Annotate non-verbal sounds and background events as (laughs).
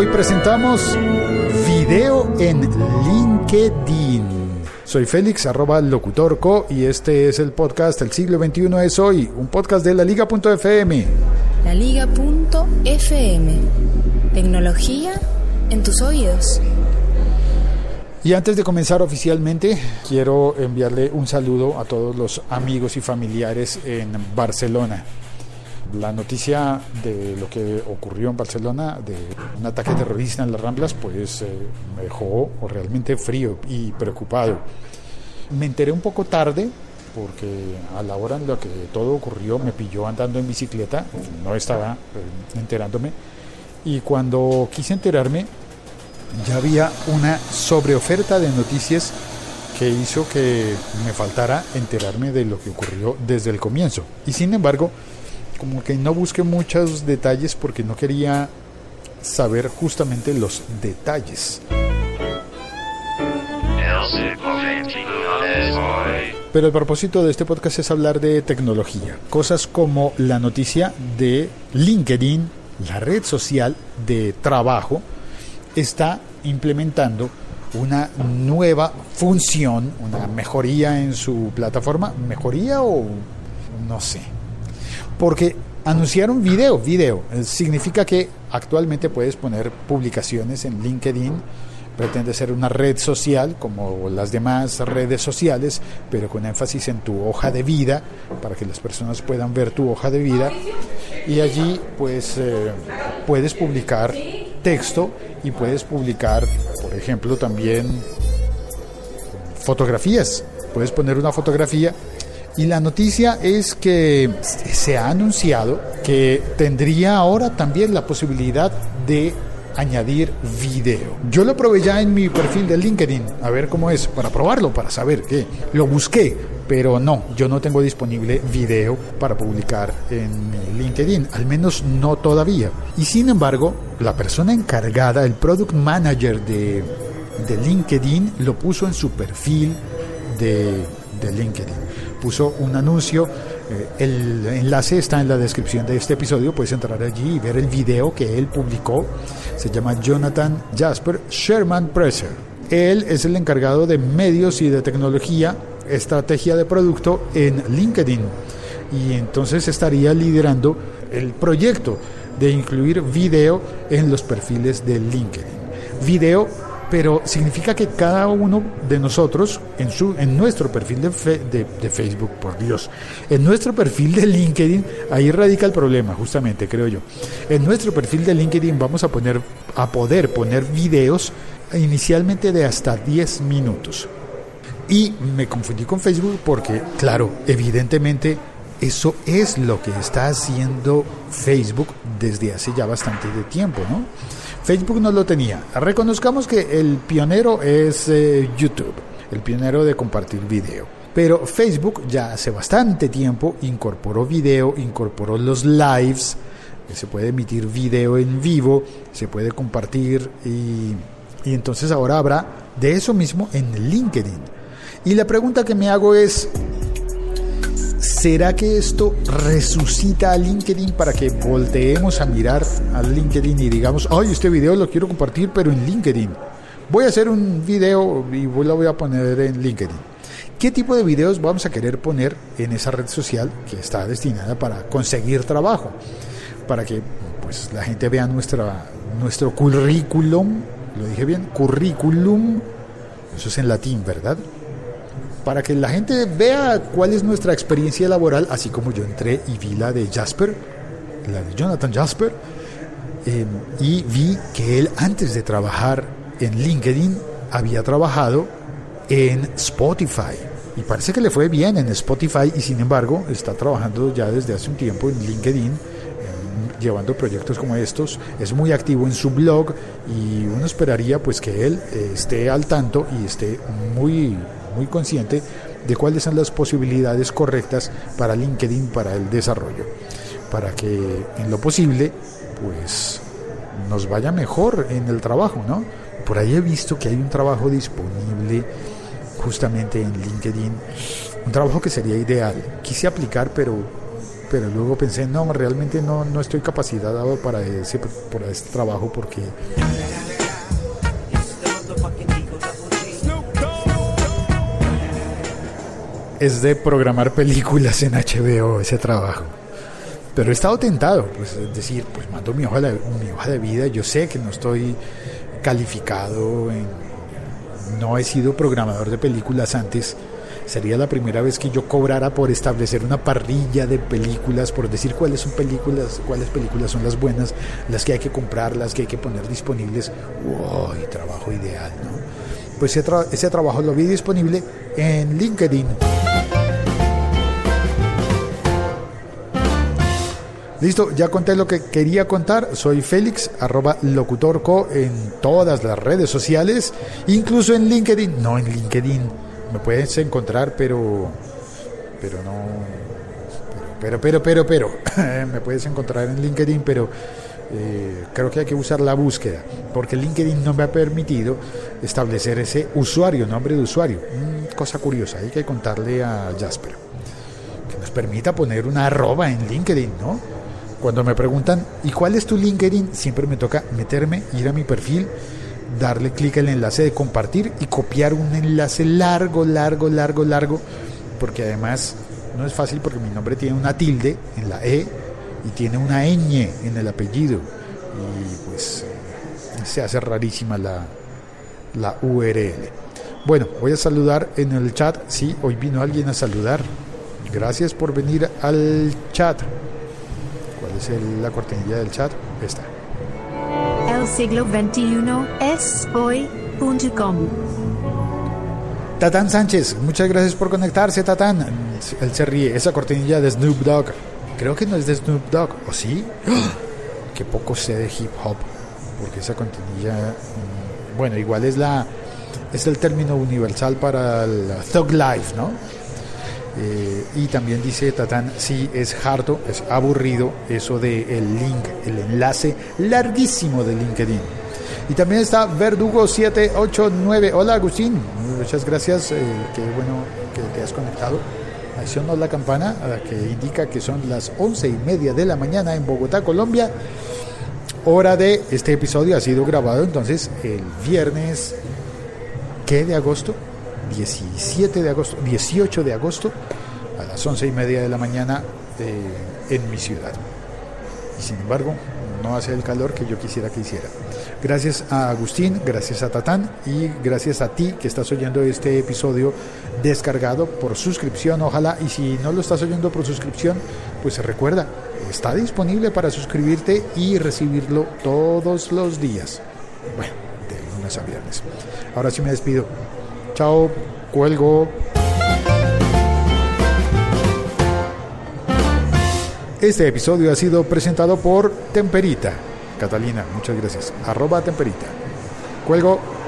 Hoy presentamos video en LinkedIn. Soy Félix, arroba locutorco, y este es el podcast El siglo XXI es hoy, un podcast de la Liga.fm. La Liga.fm. Tecnología en tus oídos. Y antes de comenzar oficialmente, quiero enviarle un saludo a todos los amigos y familiares en Barcelona. La noticia de lo que ocurrió en Barcelona, de un ataque terrorista en las Ramblas, pues eh, me dejó realmente frío y preocupado. Me enteré un poco tarde, porque a la hora en la que todo ocurrió me pilló andando en bicicleta, no estaba eh, enterándome, y cuando quise enterarme ya había una sobreoferta de noticias que hizo que me faltara enterarme de lo que ocurrió desde el comienzo. Y sin embargo, como que no busqué muchos detalles porque no quería saber justamente los detalles. Pero el propósito de este podcast es hablar de tecnología, cosas como la noticia de LinkedIn, la red social de trabajo, está implementando una nueva función, una mejoría en su plataforma, mejoría o no sé, porque anunciaron video, video, significa que actualmente puedes poner publicaciones en LinkedIn, pretende ser una red social como las demás redes sociales, pero con énfasis en tu hoja de vida, para que las personas puedan ver tu hoja de vida, y allí pues eh, puedes publicar texto y puedes publicar, por ejemplo, también fotografías. Puedes poner una fotografía y la noticia es que se ha anunciado que tendría ahora también la posibilidad de añadir video. Yo lo probé ya en mi perfil de LinkedIn, a ver cómo es, para probarlo, para saber qué. Lo busqué, pero no, yo no tengo disponible video para publicar en mi LinkedIn, al menos no todavía. Y sin embargo, la persona encargada, el product manager de, de LinkedIn, lo puso en su perfil de, de LinkedIn. Puso un anuncio eh, el enlace está en la descripción de este episodio, puedes entrar allí y ver el video que él publicó. Se llama Jonathan Jasper Sherman Presser. Él es el encargado de medios y de tecnología, estrategia de producto en LinkedIn. Y entonces estaría liderando el proyecto de incluir video en los perfiles de LinkedIn. Video pero significa que cada uno de nosotros en, su, en nuestro perfil de, Facebook, por Dios, en nuestro perfil de LinkedIn, ahí radica el problema, justamente, creo yo. En nuestro perfil de LinkedIn vamos a, poner, a poder poner videos inicialmente de hasta 10 minutos. Y me confundí con Facebook porque, claro, evidentemente eso es lo que está haciendo Facebook desde hace ya bastante de tiempo, ¿no? Facebook no lo tenía. Reconozcamos que el pionero es eh, YouTube, el pionero de compartir video. Pero Facebook ya hace bastante tiempo incorporó video, incorporó los lives, se puede emitir video en vivo, se puede compartir y, y entonces ahora habrá de eso mismo en LinkedIn. Y la pregunta que me hago es, ¿Será que esto resucita a LinkedIn para que volteemos a mirar a LinkedIn y digamos, ay, este video lo quiero compartir, pero en LinkedIn? Voy a hacer un video y lo voy a poner en LinkedIn. ¿Qué tipo de videos vamos a querer poner en esa red social que está destinada para conseguir trabajo? Para que pues, la gente vea nuestro currículum, lo dije bien, currículum, eso es en latín, ¿verdad? Para que la gente vea cuál es nuestra experiencia laboral, así como yo entré y vi la de Jasper, la de Jonathan Jasper, em, y vi que él antes de trabajar en LinkedIn había trabajado en Spotify. Y parece que le fue bien en Spotify y sin embargo está trabajando ya desde hace un tiempo en LinkedIn em, llevando proyectos como estos, es muy activo en su blog y uno esperaría pues que él eh, esté al tanto y esté muy muy consciente de cuáles son las posibilidades correctas para LinkedIn para el desarrollo, para que en lo posible pues nos vaya mejor en el trabajo, ¿no? Por ahí he visto que hay un trabajo disponible justamente en LinkedIn, un trabajo que sería ideal. Quise aplicar, pero pero luego pensé, no, realmente no, no estoy capacitado para ese, para este trabajo porque es de programar películas en HBO ese trabajo. Pero he estado tentado, pues es decir, pues mando mi hoja, de, mi hoja de vida, yo sé que no estoy calificado, no he sido programador de películas antes, sería la primera vez que yo cobrara por establecer una parrilla de películas, por decir cuáles son películas, cuáles películas son las buenas, las que hay que comprar, las que hay que poner disponibles. ¡Uy, trabajo ideal, ¿no? Pues ese, ese trabajo lo vi disponible en LinkedIn. Listo, ya conté lo que quería contar. Soy Félix, arroba locutorco en todas las redes sociales, incluso en LinkedIn. No, en LinkedIn me puedes encontrar, pero. Pero no. Pero, pero, pero, pero. pero (laughs) me puedes encontrar en LinkedIn, pero. Eh, creo que hay que usar la búsqueda, porque LinkedIn no me ha permitido establecer ese usuario, nombre de usuario. Mm, cosa curiosa, hay que contarle a Jasper que nos permita poner una arroba en LinkedIn, ¿no? Cuando me preguntan, ¿y cuál es tu LinkedIn? Siempre me toca meterme, ir a mi perfil, darle clic al enlace de compartir y copiar un enlace largo, largo, largo, largo, porque además no es fácil porque mi nombre tiene una tilde en la E y tiene una ñ en el apellido y pues se hace rarísima la, la URL. Bueno, voy a saludar en el chat. Sí, hoy vino alguien a saludar. Gracias por venir al chat. ¿Cuál es el, la cortinilla del chat? Esta. El siglo XXI es hoy.com. Tatán Sánchez, muchas gracias por conectarse, Tatán. Él se ríe. Esa cortinilla de Snoop Dogg. Creo que no es de Snoop Dogg, ¿o sí? (gasps) Que poco sé de hip hop, porque esa cortinilla, bueno, igual es la es el término universal para el thug life, ¿no? Eh, y también dice Tatán, sí, es harto, es aburrido eso del el link, el enlace larguísimo de LinkedIn. Y también está Verdugo789. Hola Agustín, muchas gracias, eh, qué bueno que te has conectado. Accionó la campana que indica que son las once y media de la mañana en Bogotá, Colombia. Hora de este episodio ha sido grabado entonces el viernes, ¿qué de agosto? 17 de agosto, 18 de agosto, a las once y media de la mañana eh, en mi ciudad. Y sin embargo, no hace el calor que yo quisiera que hiciera. Gracias a Agustín, gracias a Tatán y gracias a ti que estás oyendo este episodio descargado por suscripción, ojalá. Y si no lo estás oyendo por suscripción, pues recuerda, está disponible para suscribirte y recibirlo todos los días. Bueno, de lunes a viernes. Ahora sí me despido. Cuelgo. Este episodio ha sido presentado por Temperita. Catalina, muchas gracias. Arroba Temperita. Cuelgo.